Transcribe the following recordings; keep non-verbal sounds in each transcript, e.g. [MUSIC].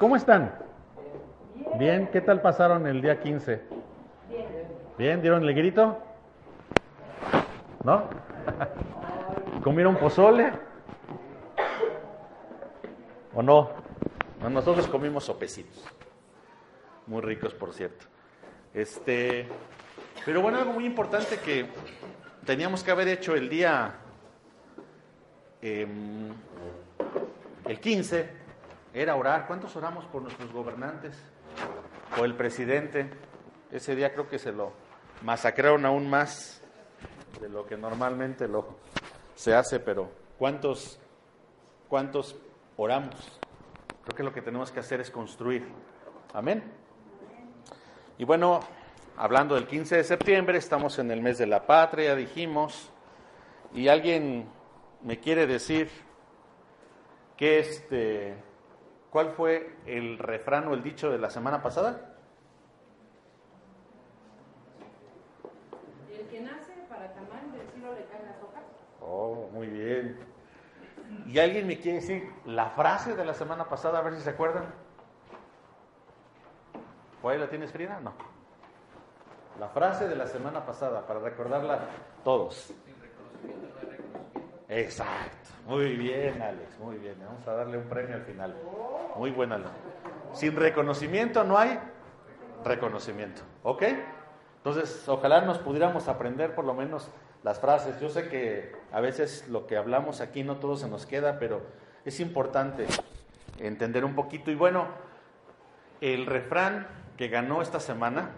¿cómo están? Bien, ¿qué tal pasaron el día 15? Bien. ¿Bien? ¿Dieron el grito? ¿No? [LAUGHS] ¿Comieron pozole? ¿O no? No, Nosotros comimos sopecitos. Muy ricos, por cierto. Este, pero bueno, algo muy importante que teníamos que haber hecho el día em, el 15 era orar. ¿Cuántos oramos por nuestros gobernantes? O el presidente. Ese día creo que se lo masacraron aún más de lo que normalmente lo se hace, pero ¿cuántos, cuántos oramos? Creo que lo que tenemos que hacer es construir. Amén. Y bueno, hablando del 15 de septiembre, estamos en el mes de la patria, dijimos, y alguien me quiere decir que este, ¿cuál fue el refrán o el dicho de la semana pasada? El que nace para tamal del cielo le caen las hojas. Oh, muy bien. ¿Y alguien me quiere decir la frase de la semana pasada, a ver si se acuerdan? ¿O ahí la tienes, Frida? No. La frase de la semana pasada, para recordarla todos. Exacto. Muy bien, Alex, muy bien. Vamos a darle un premio al final. Muy buena. Sin reconocimiento no hay reconocimiento. ¿Ok? Entonces, ojalá nos pudiéramos aprender por lo menos las frases. Yo sé que a veces lo que hablamos aquí no todo se nos queda, pero es importante entender un poquito. Y bueno, el refrán que ganó esta semana,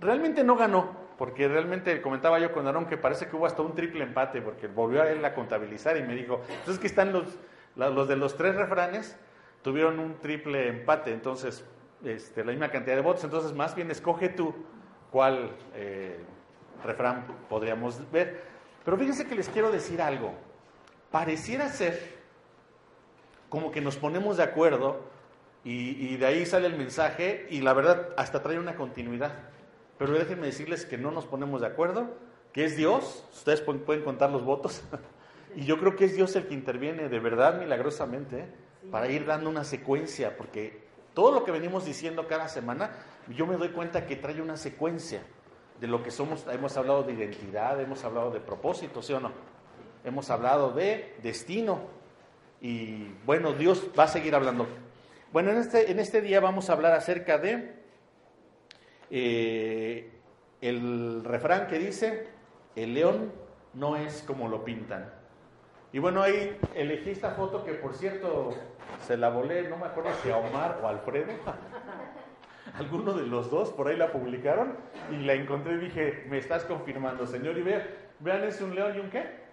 realmente no ganó, porque realmente comentaba yo con Aarón que parece que hubo hasta un triple empate, porque volvió a él a contabilizar y me dijo, entonces que están los, los de los tres refranes, tuvieron un triple empate, entonces este, la misma cantidad de votos, entonces más bien escoge tú cuál eh, refrán podríamos ver. Pero fíjense que les quiero decir algo, pareciera ser como que nos ponemos de acuerdo y de ahí sale el mensaje y la verdad hasta trae una continuidad. Pero déjenme decirles que no nos ponemos de acuerdo, que es Dios, ustedes pueden, contar los votos, [LAUGHS] y yo creo que es Dios el que interviene de verdad milagrosamente ¿eh? para ir dando una secuencia, porque todo lo que venimos diciendo cada semana, yo me doy cuenta que trae una secuencia de lo que somos, hemos hablado de identidad, hemos hablado de propósito, ¿sí o no? Hemos hablado de destino, y bueno, Dios va a seguir hablando. Bueno, en este, en este día vamos a hablar acerca de eh, el refrán que dice, el león no es como lo pintan. Y bueno, ahí elegí esta foto que por cierto se la volé, no me acuerdo si a Omar o a Alfredo, [LAUGHS] alguno de los dos, por ahí la publicaron y la encontré y dije, me estás confirmando, señor, y vean, vean, es un león y un qué?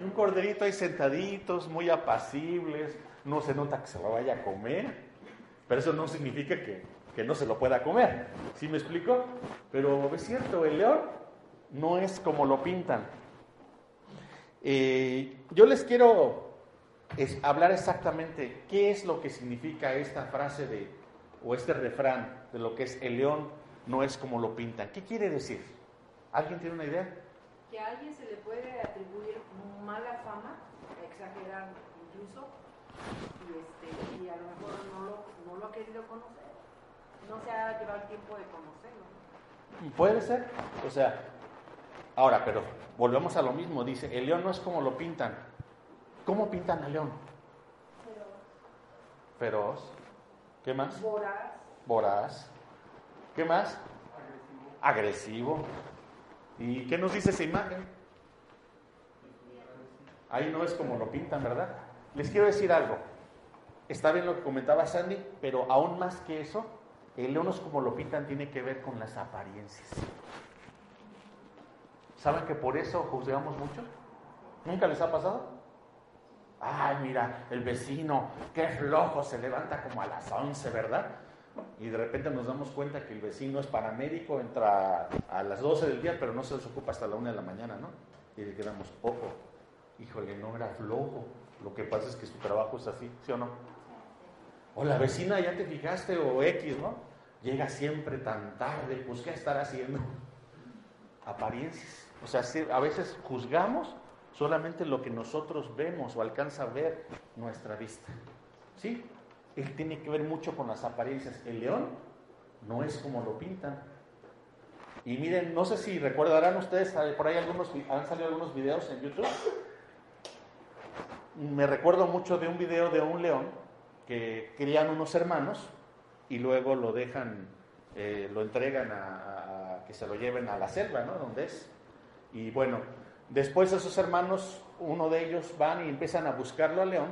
Y un corderito ahí sentaditos, muy apacibles, no se nota que se lo vaya a comer, pero eso no significa que, que no se lo pueda comer, ¿sí me explico? Pero es cierto, el león no es como lo pintan. Eh, yo les quiero hablar exactamente qué es lo que significa esta frase de, o este refrán de lo que es el león no es como lo pintan. ¿Qué quiere decir? ¿Alguien tiene una idea? Que a alguien se le puede atribuir mala fama, exagerar incluso, y, este, y a lo mejor no lo ha querido conocer. No se ha llevado el tiempo de conocerlo. ¿no? Puede ser. O sea, ahora, pero volvemos a lo mismo. Dice, el león no es como lo pintan. ¿Cómo pintan al león? Feroz. ¿Qué más? Voraz, Voraz. ¿Qué más? Agresivo. ¿Y qué nos dice esa imagen? Ahí no es como lo pintan, ¿verdad? Les quiero decir algo. Está bien lo que comentaba Sandy, pero aún más que eso, el león no es como lo pintan, tiene que ver con las apariencias. ¿Saben que por eso juzgamos mucho? ¿Nunca les ha pasado? Ay, mira, el vecino, qué flojo, se levanta como a las 11, ¿verdad? Y de repente nos damos cuenta que el vecino es paramédico, entra a las 12 del día, pero no se desocupa hasta la 1 de la mañana, ¿no? Y le quedamos, ojo, híjole, no era flojo. Lo que pasa es que su trabajo es así, ¿sí o no? O la vecina, ya te fijaste, o X, ¿no? Llega siempre tan tarde, pues ¿qué estará haciendo? Apariencias. O sea, a veces juzgamos solamente lo que nosotros vemos o alcanza a ver nuestra vista. ¿Sí? él tiene que ver mucho con las apariencias. El león no es como lo pintan. Y miren, no sé si recordarán ustedes, por ahí algunos, han salido algunos videos en YouTube. Me recuerdo mucho de un video de un león que crían unos hermanos y luego lo dejan, eh, lo entregan a, que se lo lleven a la selva, ¿no? Donde es. Y bueno, después esos hermanos, uno de ellos van y empiezan a buscarlo al león.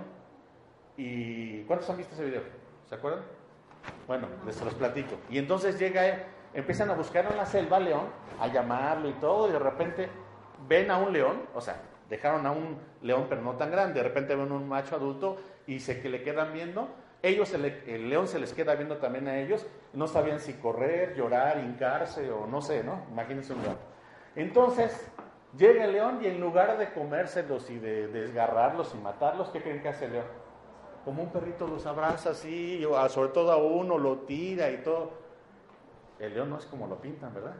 ¿Y cuántos han visto ese video? ¿Se acuerdan? Bueno, les los platico. Y entonces llega empiezan a buscar en la selva león, a llamarlo y todo, y de repente ven a un león, o sea, dejaron a un león pero no tan grande, de repente ven un macho adulto y se que le quedan viendo, ellos, el león se les queda viendo también a ellos, no sabían si correr, llorar, hincarse o no sé, ¿no? Imagínense un león. Entonces, llega el león y en lugar de comérselos y de desgarrarlos y matarlos, ¿qué creen que hace el león? Como un perrito los abraza así, sobre todo a uno lo tira y todo. El león no es como lo pintan, ¿verdad?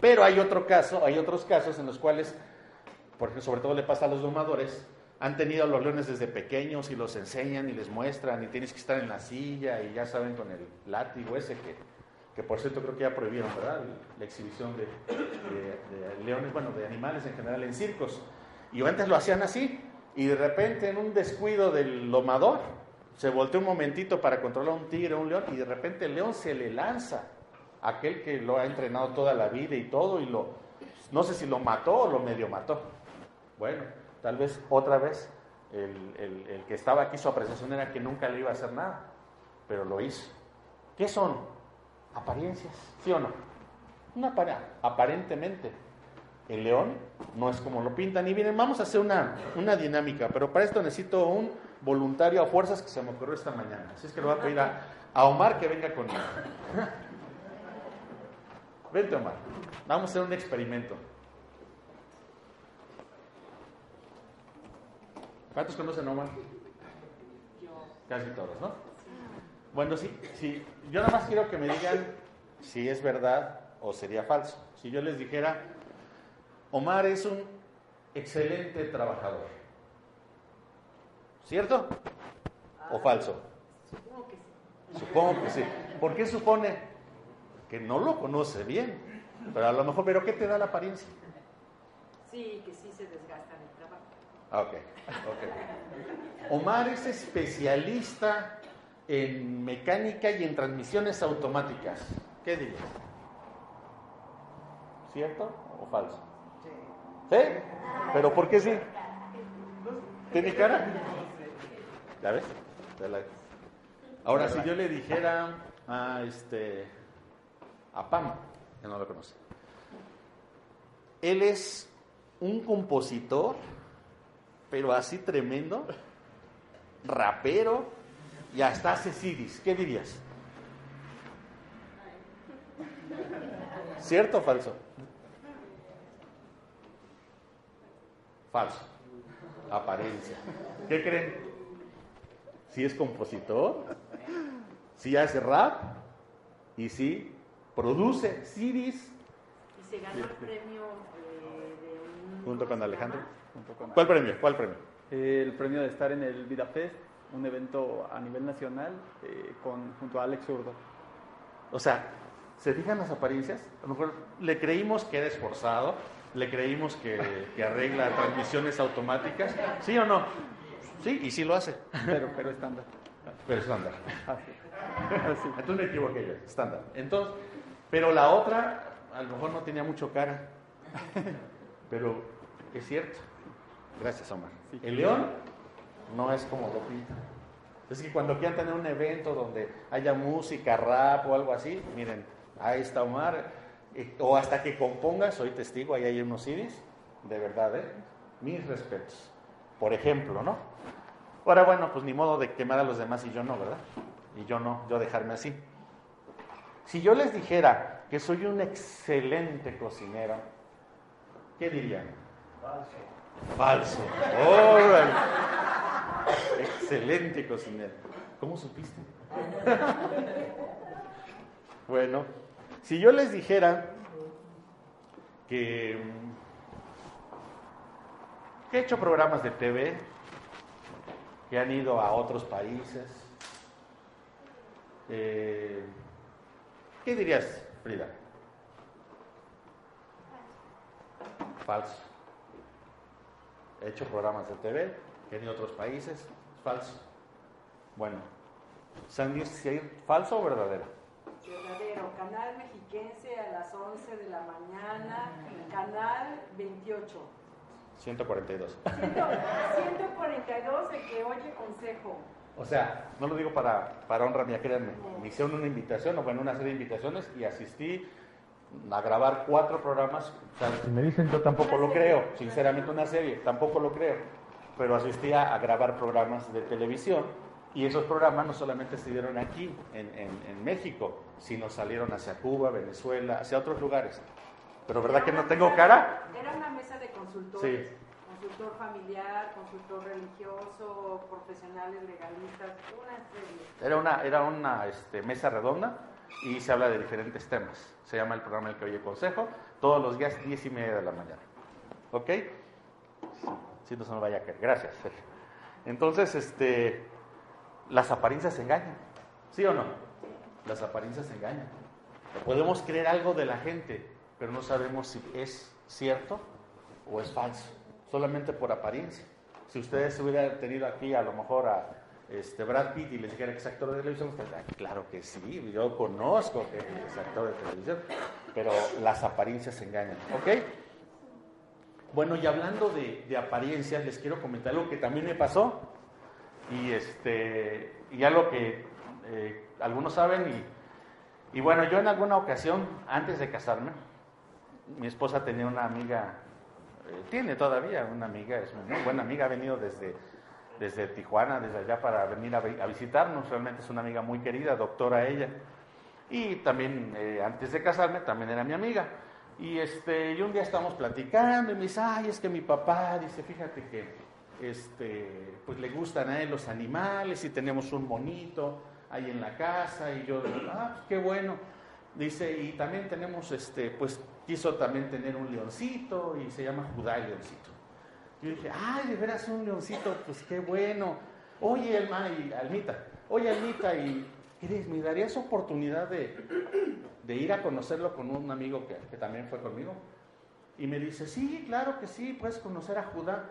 Pero hay otro caso, hay otros casos en los cuales, porque sobre todo le pasa a los domadores, han tenido a los leones desde pequeños y los enseñan y les muestran y tienes que estar en la silla y ya saben con el látigo ese que, que por cierto creo que ya prohibieron, ¿verdad? La exhibición de, de leones, bueno, de animales en general en circos. Y antes lo hacían así y de repente en un descuido del domador se volteó un momentito para controlar un tigre o un león y de repente el león se le lanza aquel que lo ha entrenado toda la vida y todo, y lo, no sé si lo mató o lo medio mató. Bueno, tal vez otra vez el, que estaba aquí, su apreciación era que nunca le iba a hacer nada, pero lo hizo. ¿Qué son? Apariencias, ¿sí o no? Una aparentemente. El león no es como lo pintan. Y miren, vamos a hacer una, una dinámica, pero para esto necesito un voluntario a fuerzas que se me ocurrió esta mañana. Así es que le voy a pedir a, a Omar que venga conmigo. Vente, Omar. Vamos a hacer un experimento. ¿Cuántos conocen a Omar? Casi todos, ¿no? Bueno, sí, sí. Yo nada más quiero que me digan si es verdad o sería falso. Si yo les dijera, Omar es un excelente trabajador. ¿Cierto? ¿O falso? Supongo que sí. Supongo que sí. ¿Por qué supone? que no lo conoce bien. Pero a lo mejor, ¿pero qué te da la apariencia? Sí, que sí se desgasta en el trabajo. Ah, ok, ok. Omar es especialista en mecánica y en transmisiones automáticas. ¿Qué dirías? ¿Cierto o falso? Sí. ¿Sí? ¿Pero por qué sí? ¿Tiene cara? ¿Ya ves? Ahora, si yo le dijera a este a Pam, que no lo conoce. Él es un compositor, pero así tremendo, rapero y hasta hace CDs. ¿Qué dirías? ¿Cierto o falso? Falso. Apariencia. ¿Qué creen? Si es compositor, si hace rap y si produce CDs. Y se ganó el premio eh, Junto con Alejandro. ¿Cuál premio? ¿Cuál premio? el premio de estar en el Vida Fest, un evento a nivel nacional eh, con, junto a Alex Zurdo. O sea, ¿se fijan las apariencias? A lo mejor le creímos que era esforzado, le creímos que, que arregla transmisiones automáticas. ¿Sí o no? Sí, y sí lo hace. Pero, pero estándar. Pero estándar. Así. Así. Entonces me equivoqué yo, estándar. Entonces, pero la otra, a lo mejor no tenía mucho cara. Pero es cierto. Gracias, Omar. El león no es como lo pinta. Es que cuando quieran tener un evento donde haya música, rap o algo así, miren, ahí está Omar. O hasta que componga, soy testigo, ahí hay unos CDs, de verdad, ¿eh? Mis respetos. Por ejemplo, ¿no? Ahora, bueno, pues ni modo de quemar a los demás y yo no, ¿verdad? Y yo no, yo dejarme así. Si yo les dijera que soy un excelente cocinero, ¿qué dirían? Falso. Falso. Excelente cocinero. ¿Cómo supiste? bueno, si yo les dijera que, que he hecho programas de TV, que han ido a otros países, Eh, ¿Qué dirías, Frida? Falso. He hecho programas de TV en otros países. Falso. Bueno, Sandy, ¿falso o verdadero? Verdadero. Canal Mexiquense a las 11 de la mañana. Canal 28. 142. 142 el que oye consejo. O sea, no lo digo para, para honra mía, créanme. Me hicieron una invitación, o bueno, una serie de invitaciones y asistí a grabar cuatro programas. O sea, si me dicen, yo tampoco lo creo, sinceramente una serie, tampoco lo creo. Pero asistí a, grabar programas de televisión y esos programas no solamente se dieron aquí, en, en, México, sino salieron hacia Cuba, Venezuela, hacia otros lugares. Pero ¿verdad que no tengo cara? Era una mesa de consultores. Sí consultor familiar, consultor religioso, profesionales legalistas, una serie. Era una, era una este, mesa redonda y se habla de diferentes temas. Se llama el programa El que oye consejo, todos los días 10 y media de la mañana. ¿Ok? Si no se me vaya a caer. Gracias. Entonces, este, las apariencias engañan. ¿Sí o no? Las apariencias engañan. Podemos creer algo de la gente, pero no sabemos si es cierto o es falso solamente por apariencia. Si ustedes hubieran tenido aquí a lo mejor a este, Brad Pitt y les dijera que es actor de televisión, ustedes claro que sí, yo conozco que es actor de televisión, pero las apariencias engañan, ¿ok? Bueno, y hablando de, apariencias, les quiero comentar algo que también me pasó, y, este, y algo que eh, algunos saben, y, y bueno, yo en alguna ocasión, antes de casarme, mi esposa tenía una amiga eh, tiene todavía una amiga, es muy buena amiga, ha venido desde, desde Tijuana, desde allá para venir a, visitarnos, realmente es una amiga muy querida, doctora ella. Y también, eh, antes de casarme, también era mi amiga. Y, este, y un día estábamos platicando y me dice, ay, es que mi papá, dice, fíjate que este, pues le gustan a él los animales y tenemos un monito ahí en la casa y yo, ah, pues qué bueno. Dice, y también tenemos, este, pues quiso también tener un leoncito y se llama Judá el leoncito. Yo dije, ay, de veras un leoncito, pues qué bueno. Oye, Elma y Almita, oye, Almita, ¿y qué ¿Me darías oportunidad de, de, ir a conocerlo con un amigo que, que, también fue conmigo? Y me dice, sí, claro que sí, puedes conocer a Judá.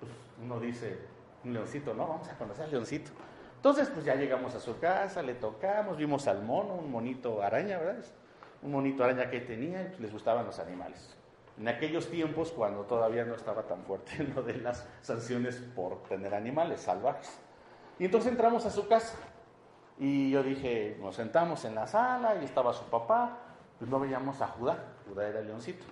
Pues uno dice, un leoncito, no, vamos a conocer al leoncito. Entonces, pues ya llegamos a su casa, le tocamos, vimos al mono, un monito araña, ¿verdad? Un monito araña que tenía y les gustaban los animales. En aquellos tiempos, cuando todavía no estaba tan fuerte [LAUGHS] lo de las sanciones por tener animales salvajes. Y entonces entramos a su casa. Y yo dije, nos sentamos en la sala y estaba su papá. Pues no veíamos a Judá. Judá era leoncito.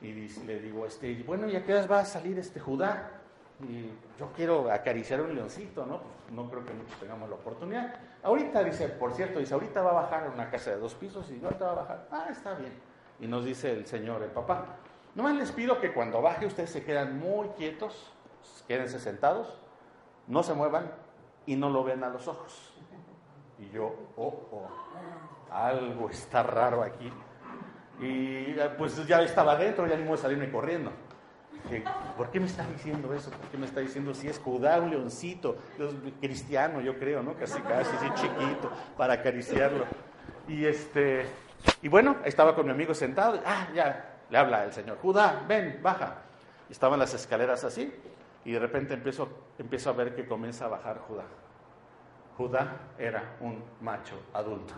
Y le digo, este, bueno, ¿y a qué va a salir este Judá? y yo quiero acariciar un leoncito, ¿no? Pues no creo que muchos tengamos la oportunidad. Ahorita dice, por cierto, dice, ahorita va a bajar a una casa de dos pisos y ahorita va a bajar. Ah, está bien. Y nos dice el señor, el papá, nomás les pido que cuando baje ustedes se quedan muy quietos, quédense sentados, no se muevan y no lo ven a los ojos. Y yo, oh, oh, algo está raro aquí. Y pues ya estaba adentro, ya ni modo de salirme corriendo. ¿por qué me está diciendo eso? ¿Por qué me está diciendo si es Judá, un leoncito, cristiano, yo creo, ¿no? Casi, casi, así chiquito, para acariciarlo. Y este, y bueno, estaba con mi amigo sentado, ah, ya, le habla el Señor, Judá, ven, baja. Estaban las escaleras así, y de repente empiezo, empiezo a ver que comienza a bajar Judá. Judá era un macho adulto.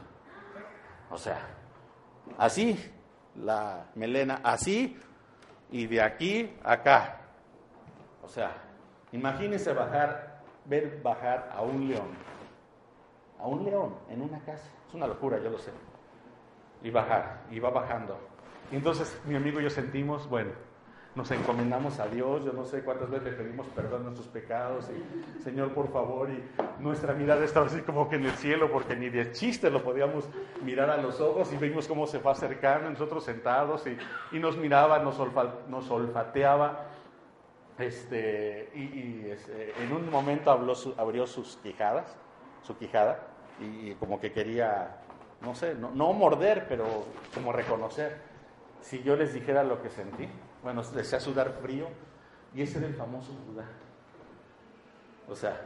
O sea, así, la melena así, y de aquí acá. O sea, imagínense bajar, ver bajar a un león, a un león en una casa. Es una locura, yo lo sé. Y bajar, y va bajando. Y entonces mi amigo y yo sentimos, bueno, nos encomendamos a Dios, yo no sé cuántas veces le pedimos perdón nuestros pecados, y Señor, por favor, y nuestra mirada estaba así como que en el cielo, porque ni de chiste lo podíamos mirar a los ojos, y vimos cómo se fue acercando, nosotros sentados, y, nos miraba, nos, olfateaba, este, y, este, en un momento abrió sus quijadas, su quijada, y, como que quería, no sé, no morder, pero como reconocer. Si yo les dijera lo que sentí, bueno, desea sudar frío, y ese era el famoso Judá. O sea,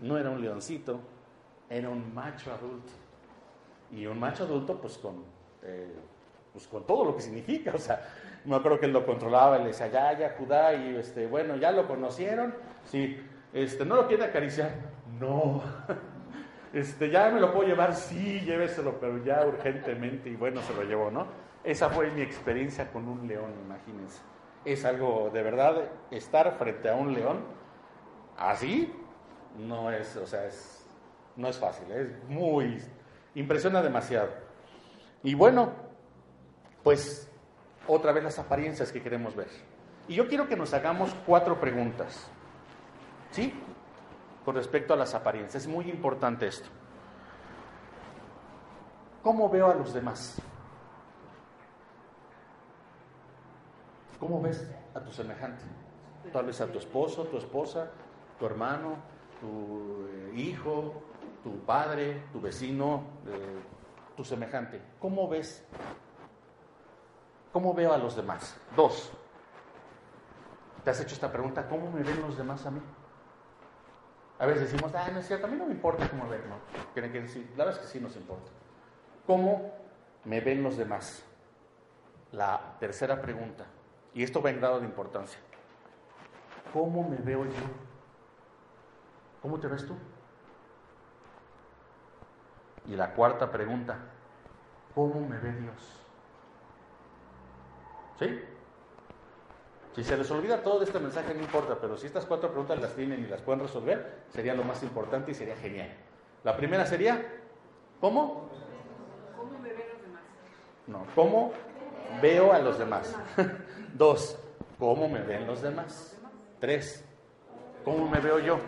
no era un leoncito, era un macho adulto. Y un macho adulto, pues con, eh, pues con todo lo que significa. O sea, me acuerdo que él lo controlaba, y le decía, ya, ya, Judá, y este, bueno, ya lo conocieron. Sí, este, ¿no lo quiere acariciar? No. [LAUGHS] Este, ya me lo puedo llevar, sí, lléveselo, pero ya urgentemente, y bueno, se lo llevó, ¿no? Esa fue mi experiencia con un león, imagínense. Es algo, de verdad, estar frente a un león así, no es, o sea, es, no es fácil, es muy, impresiona demasiado. Y bueno, pues otra vez las apariencias que queremos ver. Y yo quiero que nos hagamos cuatro preguntas, ¿sí? Con respecto a las apariencias. Es muy importante esto. ¿Cómo veo a los demás? ¿Cómo ves a tu semejante? Tal vez a tu esposo, tu esposa, tu hermano, tu eh, hijo, tu padre, tu vecino, eh, tu semejante. ¿Cómo ves? ¿Cómo veo a los demás? Dos. ¿Te has hecho esta pregunta? ¿Cómo me ven los demás a mí? A veces decimos, ah, no es cierto, a mí no me importa cómo ven, ¿no? La verdad es que sí nos importa. ¿Cómo me ven los demás? La tercera pregunta, y esto va en grado de importancia. ¿Cómo me veo yo? ¿Cómo te ves tú? Y la cuarta pregunta, ¿cómo me ve Dios? ¿Sí? Si se les olvida todo de este mensaje, no importa, pero si estas cuatro preguntas las tienen y las pueden resolver, sería lo más importante y sería genial. La primera sería, ¿cómo? ¿Cómo me ven los demás? No, ¿cómo veo a los demás? [LAUGHS] Dos, ¿cómo me ven los demás? Tres, ¿cómo me veo yo?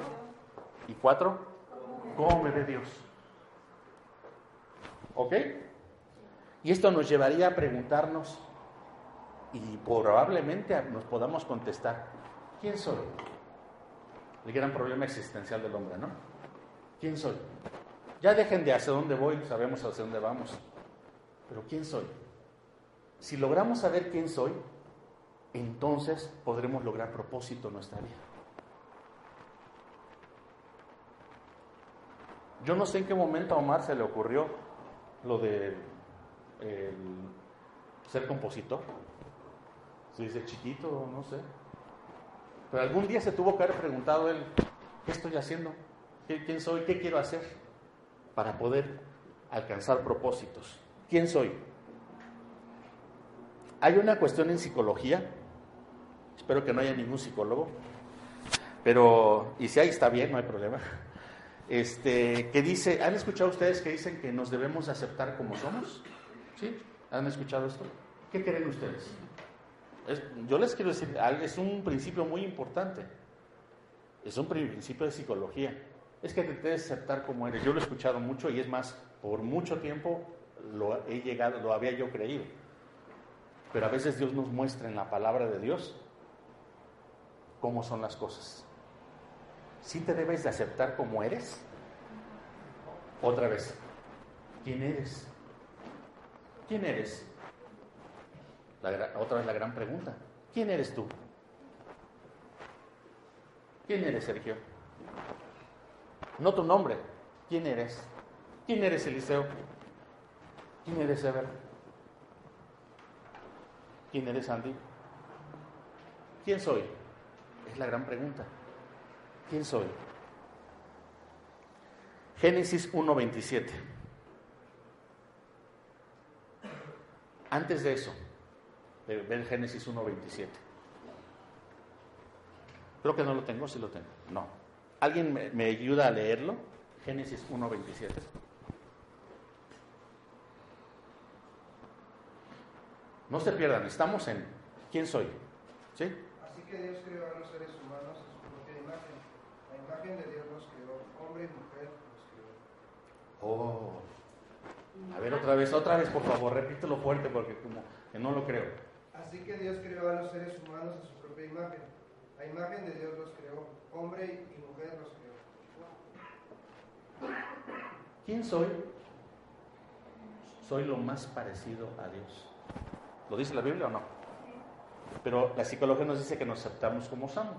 Y cuatro, ¿cómo me ve Dios? ¿Ok? Y esto nos llevaría a preguntarnos, y probablemente nos podamos contestar, ¿quién soy? El gran problema existencial del hombre, ¿no? ¿Quién soy? Ya dejen de hacia dónde voy, sabemos hacia dónde vamos. Pero ¿quién soy? Si logramos saber quién soy, entonces podremos lograr propósito en nuestra vida. Yo no sé en qué momento a Omar se le ocurrió lo de el ser compositor. Se dice chiquito, no sé. Pero algún día se tuvo que haber preguntado él, ¿qué estoy haciendo? ¿Quién soy? ¿Qué quiero hacer para poder alcanzar propósitos? ¿Quién soy? Hay una cuestión en psicología, espero que no haya ningún psicólogo, pero, y si hay está bien, no hay problema, este, que dice, ¿han escuchado ustedes que dicen que nos debemos aceptar como somos? ¿Sí? ¿Han escuchado esto? ¿Qué creen ustedes? yo les quiero decir, es un principio muy importante. Es un principio de psicología. Es que te debes aceptar como eres. Yo lo he escuchado mucho y es más, por mucho tiempo lo he llegado, lo había yo creído. Pero a veces Dios nos muestra en la palabra de Dios cómo son las cosas. Si te debes de aceptar como eres. Otra vez, ¿quién eres? ¿Quién eres? otra vez la gran pregunta. ¿Quién eres tú? ¿Quién eres, Sergio? No tu nombre. ¿Quién eres? ¿Quién eres, Eliseo? ¿Quién eres, Ever? ¿Quién eres, Andy? ¿Quién soy? Es la gran pregunta. ¿Quién soy? Génesis 1.27. Antes de eso, de ver Génesis 1.27. Creo que no lo tengo, sí lo tengo. No. ¿Alguien me, me ayuda a leerlo? Génesis 1.27. No se pierdan, estamos en ¿quién soy? ¿Sí? Que Dios creó a los seres humanos a su propia imagen. La imagen de Dios los creó, hombre y mujer los creó. Oh. A ver otra vez, otra vez por favor, repítelo fuerte porque como que no lo creo. Así que Dios creó a los seres humanos a su propia imagen. La imagen de Dios los creó. Hombre y mujer los creó. ¿Quién soy? Soy lo más parecido a Dios. ¿Lo dice la Biblia o no? Pero la psicología nos dice que nos aceptamos como somos.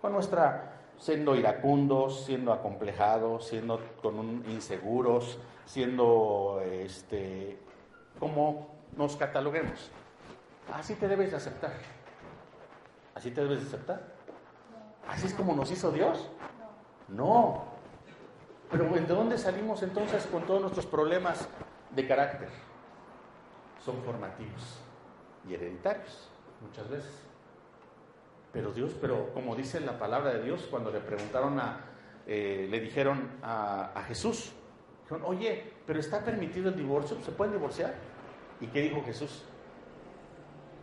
Con nuestra siendo iracundos, siendo acomplejados, siendo con un inseguros, siendo este como nos cataloguemos. Así te debes de aceptar. Así te debes de aceptar. Así es como nos hizo Dios. No. Pero ¿de dónde salimos entonces con todos nuestros problemas de carácter? Son formativos y hereditarios muchas veces. Pero Dios, pero como dice la palabra de Dios, cuando le preguntaron a, eh, le dijeron a, a Jesús, dijeron, oye, pero está permitido el divorcio, ¿se puede divorciar? ¿Y qué dijo Jesús?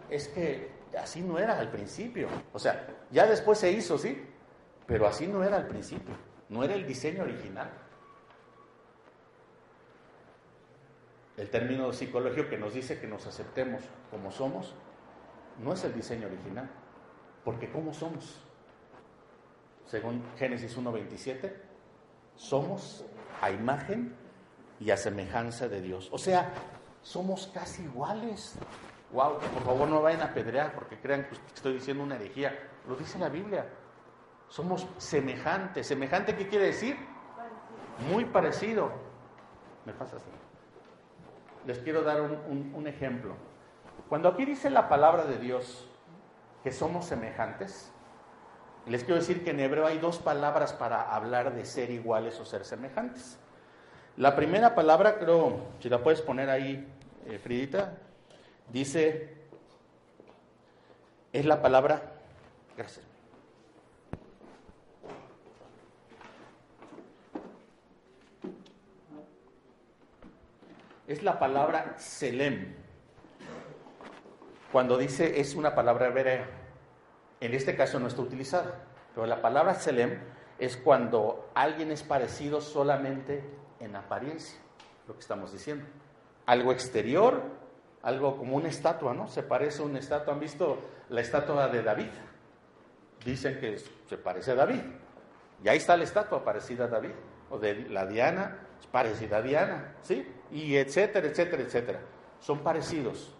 Es que así no era al principio. O sea, ya después se hizo, sí, pero así no era al principio. No era el diseño original. El término psicológico que nos dice que nos aceptemos como somos, no es el diseño original. Porque ¿cómo somos? Según Génesis 1.27, somos a imagen y a semejanza de Dios. O sea, somos casi iguales. Wow, por favor no vayan a pedrear porque crean que estoy diciendo una herejía. Lo dice la Biblia. Somos semejantes. ¿Semejante qué quiere decir? Muy parecido. ¿Me pasa así? Les quiero dar un ejemplo. Cuando aquí dice la palabra de Dios que somos semejantes, les quiero decir que en hebreo hay dos palabras para hablar de ser iguales o ser semejantes. La primera palabra, creo, si la puedes poner ahí, eh, Fridita, dice, es la palabra, gracias. Es la palabra selem. Cuando dice es una palabra hebrea, en este caso no está utilizada, pero la palabra selem es cuando alguien es parecido solamente en apariencia, lo que estamos diciendo. Algo exterior, algo como una estatua, ¿no? Se parece a una estatua. ¿Han visto la estatua de David? Dicen que se parece a David. Y ahí está la estatua parecida a David. O de la Diana, parecida a Diana, ¿sí? Y etcétera, etcétera, etcétera. Son parecidos,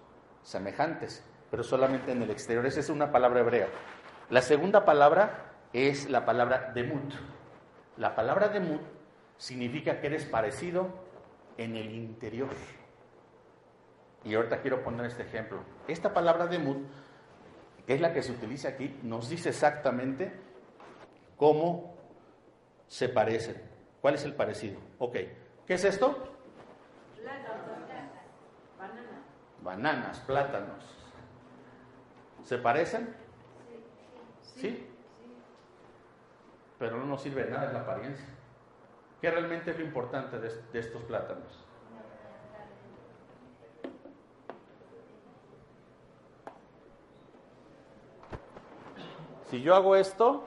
semejantes, pero solamente en el exterior. Esa es una palabra hebrea. La segunda palabra es la palabra demut. La palabra demut significa que eres parecido en el interior. Y ahorita quiero poner este ejemplo. Esta palabra de mut, que es la que se utiliza aquí, nos dice exactamente cómo se parecen. ¿Cuál es el parecido? Ok. ¿Qué es esto? Bananas. Plátanos. ¿Se parecen? ¿Sí? Pero no nos sirve de nada la apariencia. ¿Qué realmente es lo importante de, de estos plátanos? Si yo hago esto,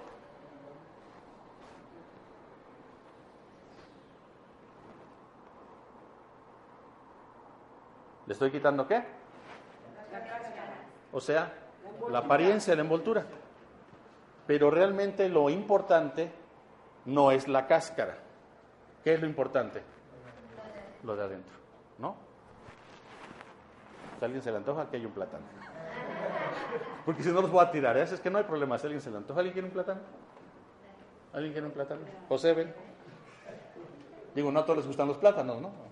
¿le estoy quitando qué? O sea, la apariencia, la envoltura. Pero realmente lo importante no es la cáscara. ¿Qué es lo importante? Lo de adentro, ¿no? Si alguien se le antoja, aquí hay un plátano. Porque si no los voy a tirar, ¿eh? es que no hay problema. Si alguien se le antoja, ¿alguien quiere un plátano? ¿Alguien quiere un plátano? José, ven. Digo, no a todos les gustan los plátanos, ¿no?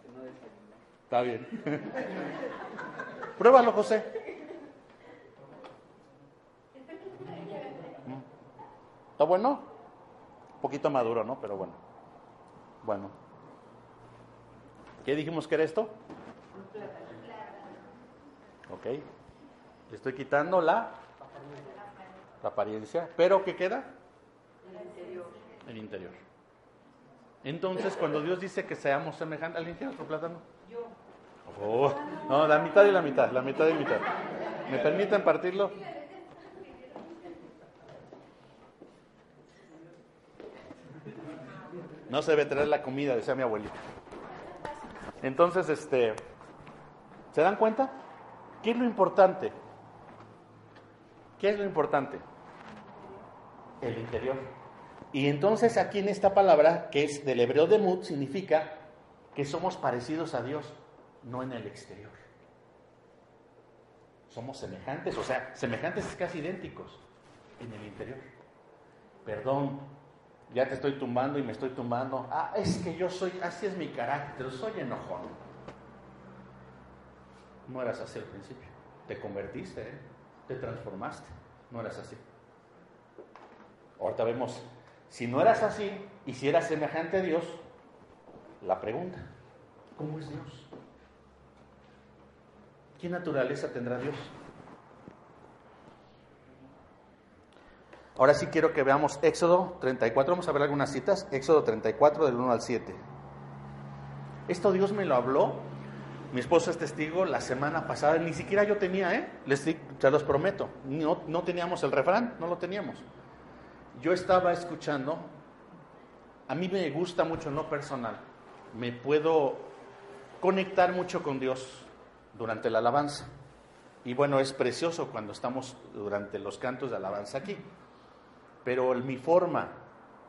Está bien. Pruébalo, José. ¿Está bueno? Un poquito maduro, ¿no? Pero bueno. Bueno. ¿Qué dijimos que era esto? Ok. Le estoy quitando la, la apariencia. ¿Pero qué queda? El interior. El interior. Entonces, cuando Dios dice que seamos semejantes, ¿alguien quiere otro plátano? No, la mitad y la mitad, la mitad y mitad. ¿Me permiten partirlo? No se debe traer la comida, decía mi abuelita. Entonces, este, ¿se dan cuenta? ¿Qué es lo importante? ¿Qué es lo importante? El interior. Y entonces aquí en esta palabra, que es del hebreo de mut, significa que somos parecidos a Dios, no en el exterior. Somos semejantes, o sea, semejantes es casi idénticos en el interior. Perdón, Ya te estoy tumbando y me estoy tumbando. Ah, es que yo soy, así es mi carácter, soy enojón. No eras así al principio. Te convertiste, ¿eh? te transformaste. No eras así. Ahorita vemos, si no eras así y si eras semejante a Dios, la pregunta, ¿cómo es Dios? ¿Qué naturaleza tendrá Dios? Ahora sí quiero que veamos Éxodo 34, vamos a ver algunas citas, Éxodo 34 del 1 al 7. Esto Dios me lo habló, mi esposo es testigo, la semana pasada, ni siquiera yo tenía, ¿eh? Les, se los prometo, no, no teníamos el refrán, no lo teníamos. Yo estaba escuchando, a mí me gusta mucho, no personal, me puedo conectar mucho con Dios durante la alabanza. Y bueno, es precioso cuando estamos durante los cantos de alabanza aquí. Pero mi forma,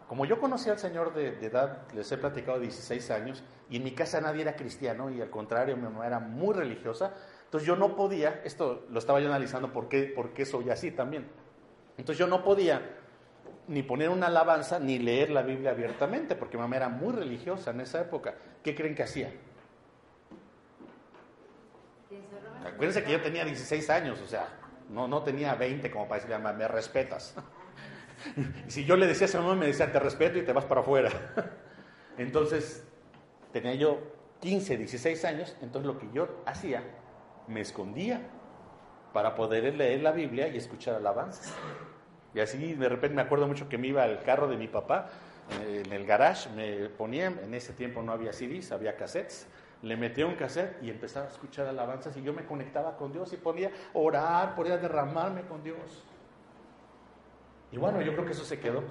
como yo conocí al Señor de, edad, les he platicado 16 años, y en mi casa nadie era cristiano, y al contrario, mi mamá era muy religiosa, entonces yo no podía, esto lo estaba yo analizando por qué, por qué soy así también. Entonces yo no podía ni poner una alabanza ni leer la Biblia abiertamente, porque mi mamá era muy religiosa en esa época. ¿Qué creen que hacía? Acuérdense que yo tenía 16 años, o sea, no, no tenía 20 como para decirle, me respetas. [LAUGHS] si yo le decía a esa mamá, me decía, te respeto y te vas para afuera. [LAUGHS] entonces, tenía yo 15, 16 años, entonces lo que yo hacía, me escondía para poder leer la Biblia y escuchar alabanzas. Y así de repente me acuerdo mucho que me iba al carro de mi papá, eh, en el garage, me ponía, en ese tiempo no había CDs, había cassettes, le metía un cassette y empezaba a escuchar alabanzas y yo me conectaba con Dios y podía orar, podía derramarme con Dios. Y bueno, yo creo que eso se quedó.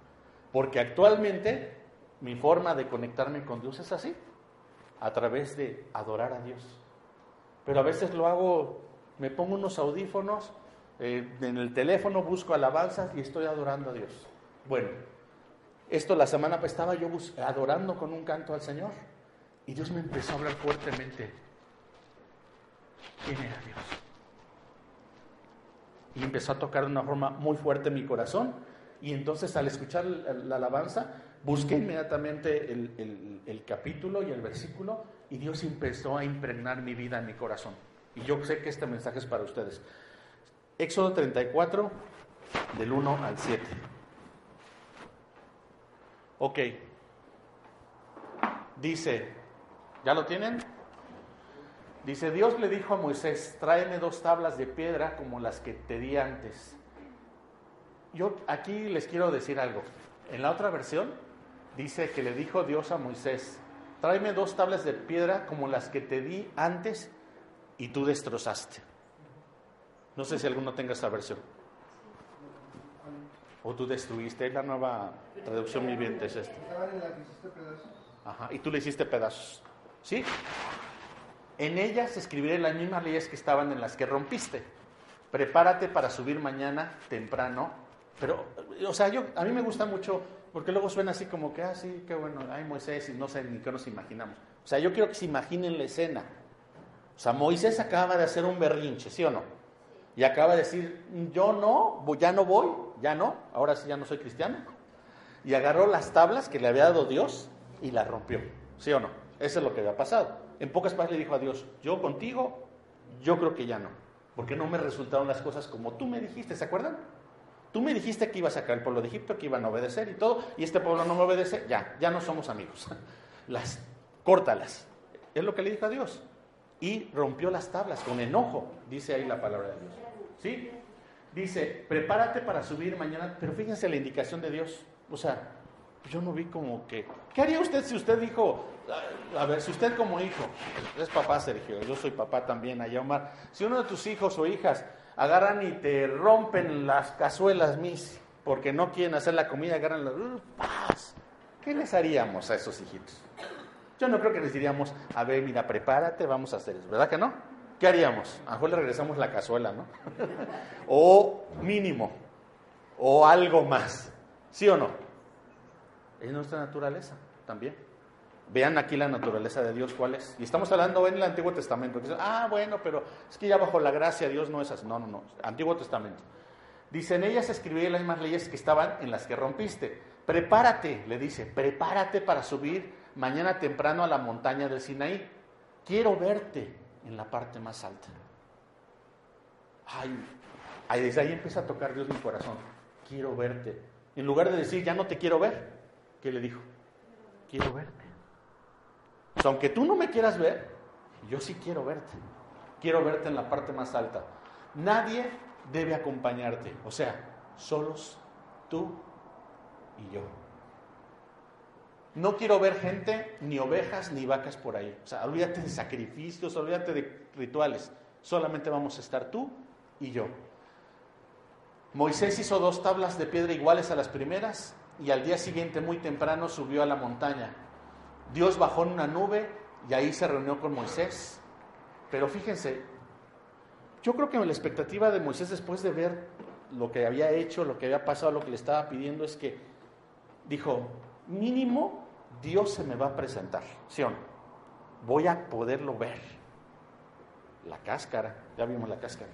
[LAUGHS] Porque actualmente mi forma de conectarme con Dios es así, a través de adorar a Dios. Pero a veces lo hago, me pongo unos audífonos, eh, en el teléfono busco alabanzas y estoy adorando a Dios. Bueno, esto la semana estaba yo adorando con un canto al Señor y Dios me empezó a hablar fuertemente. ¿Quién era Dios? y empezó a tocar de una forma muy fuerte mi corazón. Y entonces al escuchar la alabanza, busqué inmediatamente el, capítulo y el versículo y Dios empezó a impregnar mi vida en mi corazón. Y yo sé que este mensaje es para ustedes. Éxodo 34, del 1 al 7. Ok. Dice, ¿ya lo tienen? Dice, Dios le dijo a Moisés, tráeme dos tablas de piedra como las que te di antes. Yo aquí les quiero decir algo. En la otra versión dice que le dijo Dios a Moisés, tráeme dos tablas de piedra como las que te di antes y tú destrozaste. No sé si alguno tenga esa versión. O tú destruiste, la nueva traducción viviente es esta. Ajá, y tú le hiciste pedazos. ¿Sí? En ellas escribiré las mismas leyes que estaban en las que rompiste. Prepárate para subir mañana temprano. Pero, o sea, yo, a mí me gusta mucho, porque luego suena así como que, ah, sí, qué bueno, ay Moisés, y no sé ni qué nos imaginamos. O sea, yo quiero que se imaginen la escena. O sea, Moisés acaba de hacer un berrinche, ¿sí o no? Y acaba de decir, yo no, ya no voy, ya no, ahora sí ya no soy cristiano. Y agarró las tablas que le había dado Dios y las rompió, ¿sí o no? Eso es lo que había pasado. En pocas palabras le dijo a Dios, yo contigo, yo creo que ya no, porque no me resultaron las cosas como tú me dijiste, ¿se acuerdan? Tú me dijiste que iba a sacar el pueblo de Egipto, que iban a obedecer y todo, y este pueblo no me obedece, ya, ya no somos amigos. [LAUGHS] Las, córtalas. Es lo que le dijo a Dios. Y rompió las tablas con enojo, dice ahí la palabra de Dios. ¿Sí? Dice, prepárate para subir mañana, pero fíjense la indicación de Dios. O sea, yo no vi como que... ¿Qué haría usted si usted dijo, a ver, si usted como hijo, es papá Sergio, yo soy papá también allá Omar, si uno de tus hijos o hijas agarran y te rompen las cazuelas mis porque no quieren hacer la comida, agarran las... ¿Qué les haríamos a esos hijitos? Yo no creo que les diríamos, a ver, mira, prepárate, vamos a hacer eso, ¿verdad que no? ¿Qué haríamos? A lo le regresamos la cazuela, ¿no? [LAUGHS] o mínimo, o algo más, ¿sí o no? Es nuestra naturaleza también. Vean aquí la naturaleza de Dios, ¿cuál es? Y estamos hablando en el Antiguo Testamento. ah, bueno, pero es que ya bajo la gracia Dios no es así. No, no, no. Antiguo Testamento. Dice, en ellas escribí las mismas leyes que estaban en las que rompiste. prepárate, le dice, prepárate para subir mañana temprano a la montaña del Sinaí. Quiero verte en la parte más alta. Ay, ay, desde ahí empieza a tocar Dios mi corazón. Quiero verte. En lugar de decir, ya no te quiero ver, ¿qué le dijo? Quiero verte. Aunque tú no me quieras ver, yo sí quiero verte. Quiero verte en la parte más alta. Nadie debe acompañarte. O sea, solos tú y yo. No quiero ver gente, ni ovejas, ni vacas por ahí. O sea, olvídate de sacrificios, olvídate de rituales. Solamente vamos a estar tú y yo. Moisés hizo dos tablas de piedra iguales a las primeras y al día siguiente, muy temprano, subió a la montaña. Dios bajó en una nube y ahí se reunió con Moisés. Pero fíjense, yo creo que la expectativa de Moisés después de ver lo que había hecho, lo que había pasado, lo que le estaba pidiendo, es que dijo, mínimo Dios se me va a presentar, ¿sí? Voy a poderlo ver. La cáscara, ya vimos la cáscara.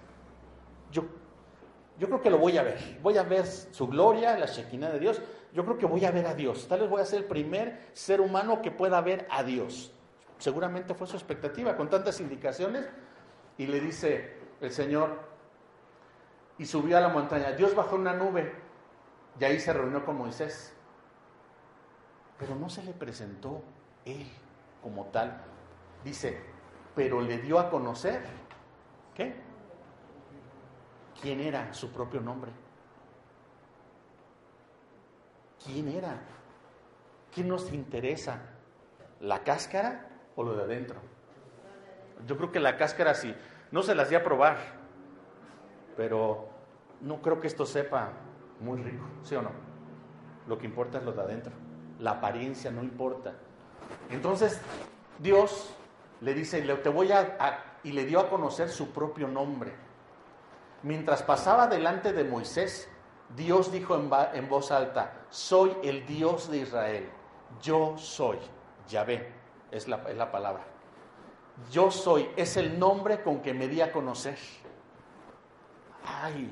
Yo, yo creo que lo voy a ver. Voy a ver su gloria, la Shekinah de Dios. Yo creo que voy a ver a Dios. Tal vez voy a ser el primer ser humano que pueda ver a Dios. Seguramente fue su expectativa, con tantas indicaciones. Y le dice el Señor, y subió a la montaña. Dios bajó una nube y ahí se reunió con Moisés. Pero no se le presentó él como tal. Dice, pero le dio a conocer, ¿qué? ¿Quién era su propio nombre? ¿Quién era? ¿Quién nos interesa? ¿La cáscara o lo de adentro? Yo creo que la cáscara sí. No se las di a probar, pero no creo que esto sepa muy rico, ¿sí o no? Lo que importa es lo de adentro. La apariencia no importa. Entonces, Dios le dice, voy a, y le dio a conocer su propio nombre. Mientras pasaba delante de Moisés, Dios dijo en, en voz alta, soy el Dios de Israel, yo soy, Yahvé, es la, es la palabra. Yo soy, es el nombre con que me di a conocer. Ay,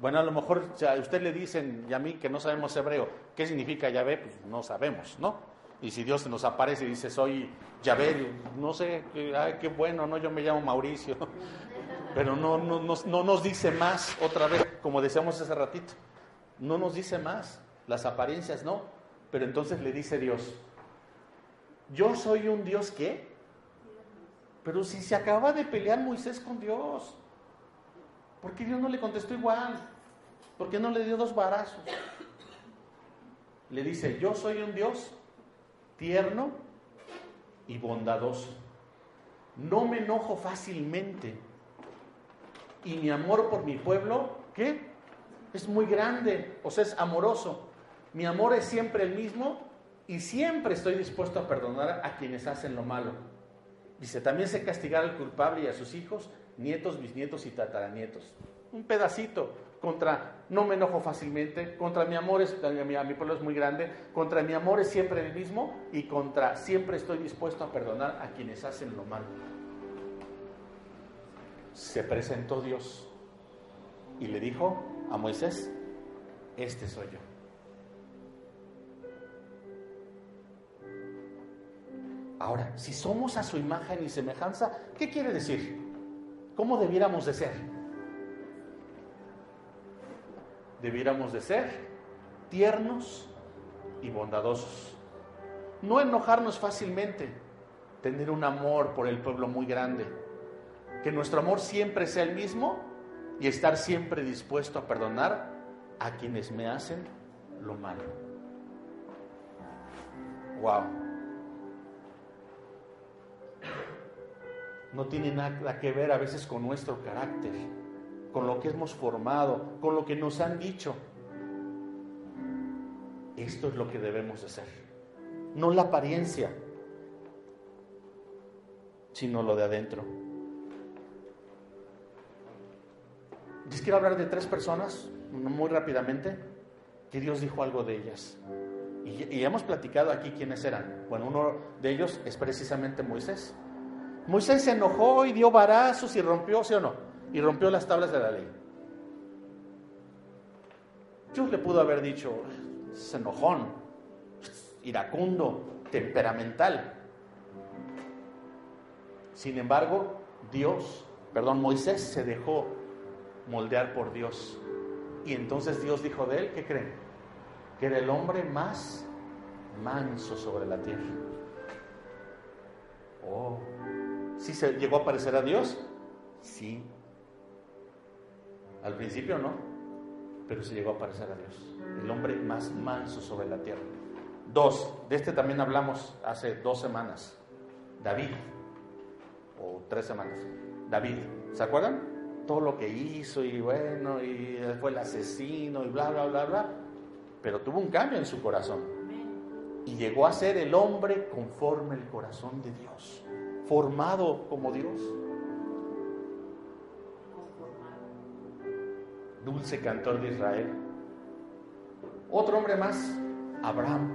bueno, a lo mejor a usted le dicen y a mí que no sabemos hebreo, ¿qué significa Yahvé? Pues no sabemos, ¿no? Y si Dios nos aparece y dice, soy Yahvé, no sé, ay, qué bueno, no, yo me llamo Mauricio. [LAUGHS] Pero no, no, no, no nos dice más otra vez, como decíamos hace ratito. No nos dice más, las apariencias no. Pero entonces le dice Dios, yo soy un Dios que, pero si se acaba de pelear Moisés con Dios, ¿Por qué Dios no le contestó igual? ¿Por qué no le dio dos barazos? Le dice, yo soy un Dios tierno y bondadoso. No me enojo fácilmente. Y mi amor por mi pueblo, ¿qué? Es muy grande, o sea, es amoroso. Mi amor es siempre el mismo y siempre estoy dispuesto a perdonar a quienes hacen lo malo. Dice, también sé castigar al culpable y a sus hijos nietos, bisnietos y tataranietos. Un pedacito contra no me enojo fácilmente, contra mi amor es, mi, mi pueblo es muy grande, contra mi amor es siempre el mismo y contra siempre estoy dispuesto a perdonar a quienes hacen lo malo. Se presentó Dios y le dijo a Moisés, este soy yo. Ahora, si somos a su imagen y semejanza, ¿qué quiere decir? ¿Cómo debiéramos de ser? Debiéramos de ser tiernos y bondadosos. No enojarnos fácilmente, tener un amor por el pueblo muy grande. Que nuestro amor siempre sea el mismo y estar siempre dispuesto a perdonar a quienes me hacen lo malo. Wow. no tiene nada que ver a veces con nuestro carácter, con lo que hemos formado, con lo que nos han dicho. Esto es lo que debemos de hacer. No la apariencia, sino lo de adentro. Les quiero hablar de tres personas, muy rápidamente, que Dios dijo algo de ellas. Y, y hemos platicado aquí quiénes eran. Bueno, uno de ellos es precisamente Moisés. Moisés se enojó y dio varazos y rompió, ¿sí o no? Y rompió las tablas de la ley. Dios le pudo haber dicho, es enojón, iracundo, temperamental. Sin embargo, Dios, perdón, Moisés se dejó moldear por Dios. Y entonces Dios dijo de él, ¿qué creen? Que era el hombre más manso sobre la tierra. Oh, ¿sí se llegó a parecer a Dios? Sí. Al principio no, pero se llegó a parecer a Dios. El hombre más manso sobre la tierra. Dos, de este también hablamos hace dos semanas. David, o tres semanas. David, ¿se acuerdan? Todo lo que hizo y bueno, y fue el asesino y bla, bla, bla, bla. Pero tuvo un cambio en su corazón. Y llegó a ser el hombre conforme el corazón de Dios, formado como Dios. Dulce cantor de Israel. Otro hombre más, Abraham.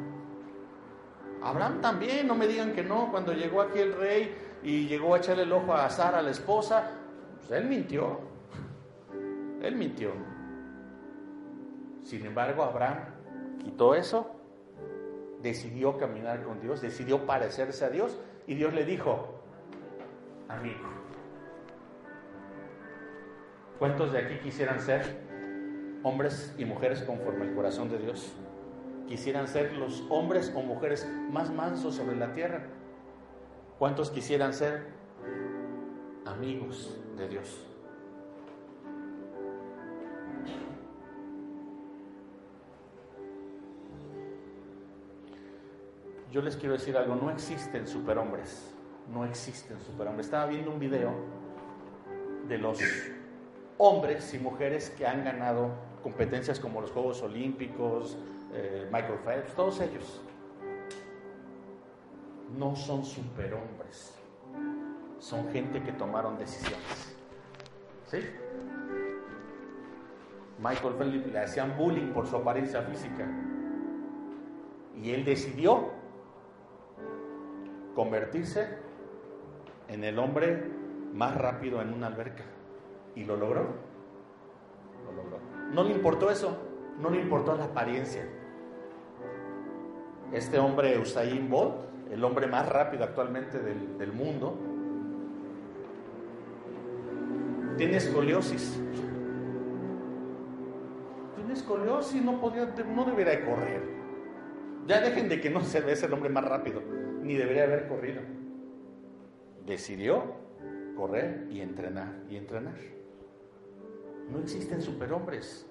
Abraham también, no me digan que no, cuando llegó aquí el rey y llegó a echarle el ojo a Sara, la esposa, pues él mintió. Él mintió. Sin embargo, Abraham quitó eso, decidió caminar con Dios, decidió parecerse a Dios y Dios le dijo, amigo, ¿cuántos de aquí quisieran ser hombres y mujeres conforme al corazón de Dios? Quisieran ser los hombres o mujeres más mansos sobre la tierra. ¿Cuántos quisieran ser amigos de Dios? Yo les quiero decir algo, no existen superhombres, no existen superhombres. Estaba viendo un video de los hombres y mujeres que han ganado competencias como los Juegos Olímpicos, eh, Michael Phelps, todos ellos. No son superhombres, son gente que tomaron decisiones. ¿Sí? Michael Phelps le hacían bullying por su apariencia física. Y él decidió convertirse en el hombre más rápido en una alberca. Y lo logró. Lo logró. No le importó eso, no le importó la apariencia. Este hombre, Usain Bolt, el hombre más rápido actualmente del, del mundo, tiene escoliosis. Tiene escoliosis, no, podía, no debería de correr. Ya dejen de que no se ve el hombre más rápido, ni debería haber corrido. Decidió correr y entrenar y entrenar. No existen superhombres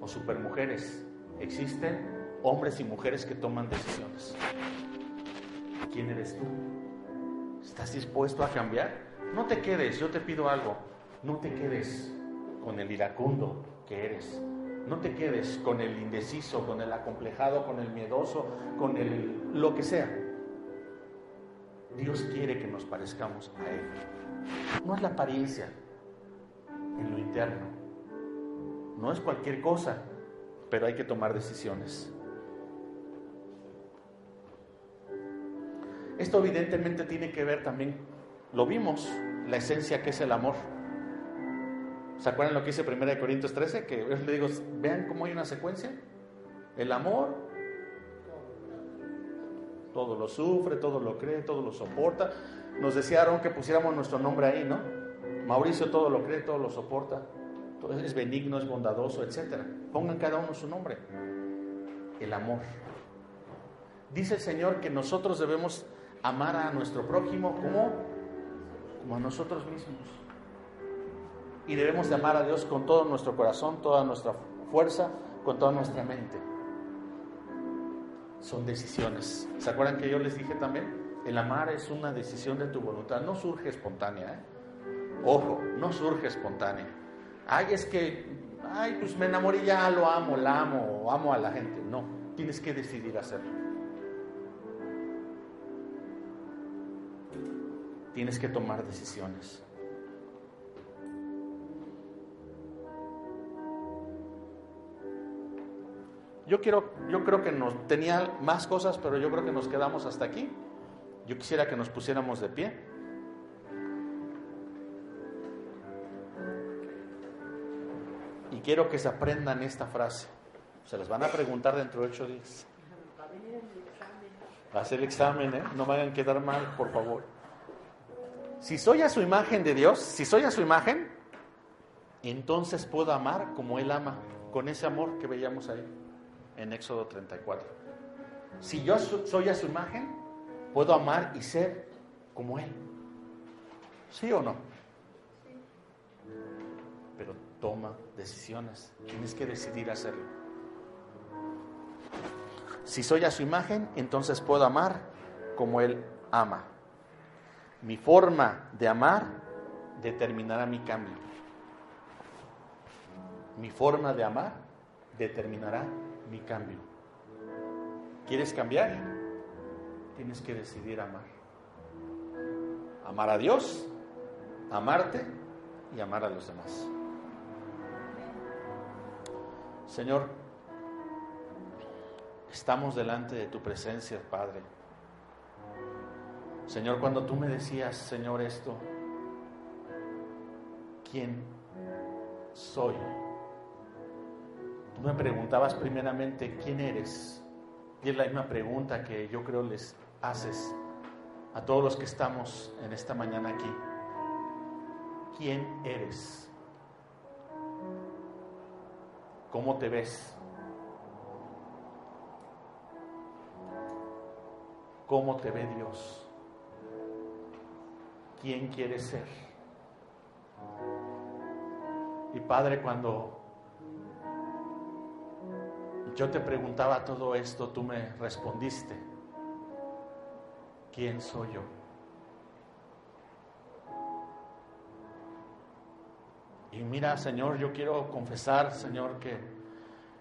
o supermujeres, existen hombres y mujeres que toman decisiones. ¿Quién eres tú? ¿Estás dispuesto a cambiar? No te quedes, yo te pido algo, no te quedes con el iracundo que eres. No te quedes con el indeciso, con el acomplejado, con el miedoso, con el lo que sea. Dios quiere que nos parezcamos a Él. No es la apariencia, en lo interno. No es cualquier cosa, pero hay que tomar decisiones. Esto evidentemente tiene que ver también, lo vimos, la esencia que es el amor. ¿Se acuerdan lo que dice 1 Corintios 13? Que yo le digo, vean cómo hay una secuencia. El amor todo lo sufre, todo lo cree, todo lo soporta. Nos decía que pusiéramos nuestro nombre ahí, ¿no? Mauricio todo lo cree, todo lo soporta, es benigno, es bondadoso, etc. Pongan cada uno su nombre. El amor. Dice el Señor que nosotros debemos amar a nuestro prójimo como, como a nosotros mismos. Y debemos de amar a Dios con todo nuestro corazón, toda nuestra fuerza, con toda nuestra mente. Son decisiones. ¿Se acuerdan que yo les dije también? El amar es una decisión de tu voluntad, no surge espontánea. ¿eh? Ojo, no surge espontánea. Ay, es que, ay, pues me enamoré ya lo amo, la amo, amo a la gente. No, tienes que decidir hacerlo. Tienes que tomar decisiones. Yo, quiero, yo creo que nos tenía más cosas, pero yo creo que nos quedamos hasta aquí. Yo quisiera que nos pusiéramos de pie. Y quiero que se aprendan esta frase. Se las van a preguntar dentro de ocho días. Va a examen, ¿eh? No me hagan quedar mal, por favor. Si soy a su imagen de Dios, si soy a su imagen, entonces puedo amar como Él ama, con ese amor que veíamos ahí en Éxodo 34. Si yo so- soy a su imagen, puedo amar y ser como Él. ¿Sí o no? Pero toma decisiones. Tienes que decidir hacerlo. Si soy a su imagen, entonces puedo amar como Él ama. Mi forma de amar determinará mi cambio. Mi forma de amar determinará mi cambio. ¿Quieres cambiar? Tienes que decidir amar. Amar a Dios, amarte y amar a los demás. Señor, estamos delante de tu presencia, Padre. Señor, cuando tú me decías, Señor, esto, ¿quién soy? Me preguntabas primeramente, ¿quién eres? Y es la misma pregunta que yo creo les haces a todos los que estamos en esta mañana aquí. ¿Quién eres? ¿Cómo te ves? ¿Cómo te ve Dios? ¿Quién quieres ser? Y Padre, cuando yo te preguntaba todo esto, tú me respondiste, ¿quién soy yo? Y mira, Señor, yo quiero confesar, Señor, que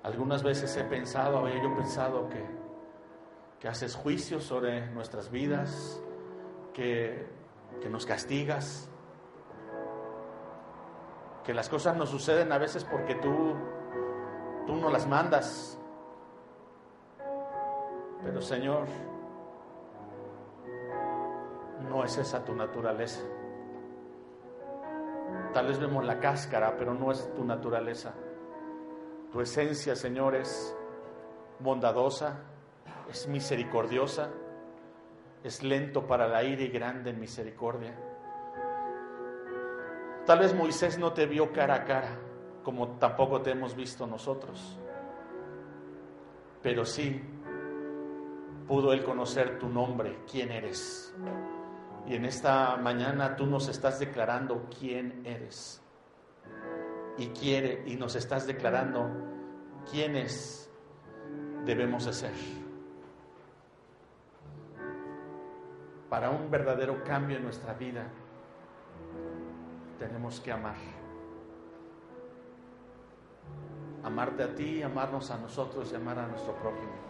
algunas veces he pensado, había yo pensado que, que haces juicios sobre nuestras vidas, que, que nos castigas, que las cosas nos suceden a veces porque tú, tú no las mandas. Pero Señor, no es esa tu naturaleza. Tal vez vemos la cáscara, pero no es tu naturaleza. Tu esencia, Señor, es bondadosa, es misericordiosa, es lento para la ira y grande en misericordia. Tal vez Moisés no te vio cara a cara, como tampoco te hemos visto nosotros, pero sí pudo él conocer tu nombre, quién eres. Y en esta mañana tú nos estás declarando quién eres. Y quiere y nos estás declarando quiénes debemos de ser. Para un verdadero cambio en nuestra vida tenemos que amar. Amarte a ti, amarnos a nosotros y amar a nuestro prójimo.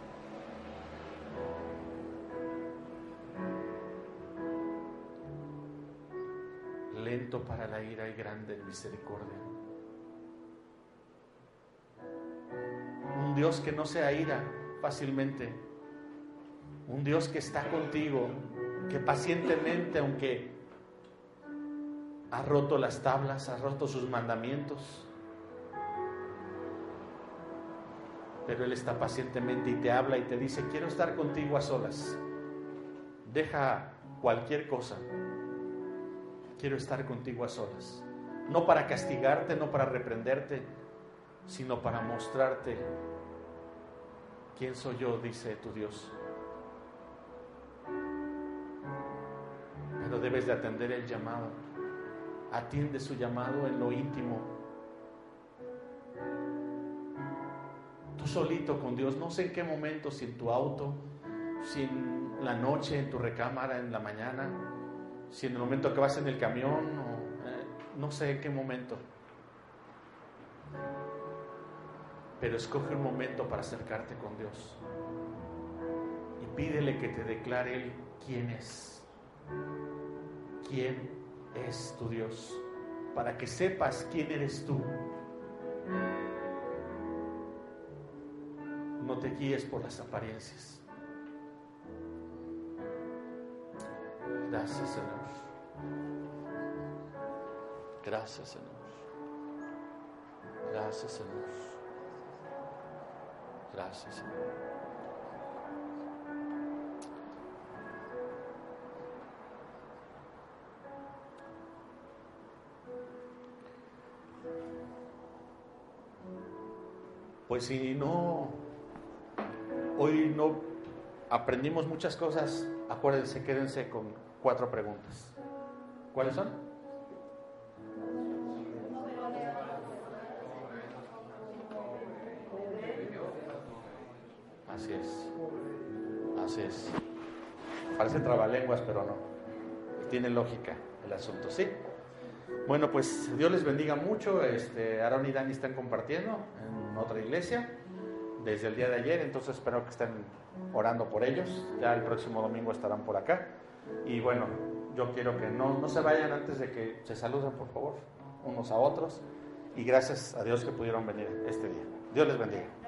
Lento para la ira y grande en misericordia. Un Dios que no se aira fácilmente. Un Dios que está contigo, que pacientemente, aunque ha roto las tablas, ha roto sus mandamientos, pero Él está pacientemente y te habla y te dice, quiero estar contigo a solas. Deja cualquier cosa quiero estar contigo a solas. No para castigarte, no para reprenderte, sino para mostrarte quién soy yo, dice tu Dios. Pero debes de atender el llamado. Atiende su llamado en lo íntimo. Tú solito con Dios, no sé en qué momento, si en tu auto, si en la noche, en tu recámara, en la mañana, si en el momento que vas en el camión o eh, no sé en qué momento. Pero escoge un momento para acercarte con Dios y pídele que te declare Él quién es, quién es tu Dios, para que sepas quién eres tú. No te guíes por las apariencias. Gracias, Señor. Gracias, Señor. Gracias, Señor. Gracias. Pues si no, hoy no aprendimos muchas cosas, acuérdense, quédense con cuatro preguntas. ¿Cuáles son? Así es. Así es. Parece trabalenguas, pero no. Tiene lógica el asunto, ¿sí? Bueno, pues Dios les bendiga mucho. Este, Aaron y Dani están compartiendo en otra iglesia desde el día de ayer, entonces espero que estén orando por ellos. Ya el próximo domingo estarán por acá. Y bueno, yo quiero que no, no se vayan antes de que se saluden, por favor, unos a otros. Y gracias a Dios que pudieron venir este día. Dios les bendiga.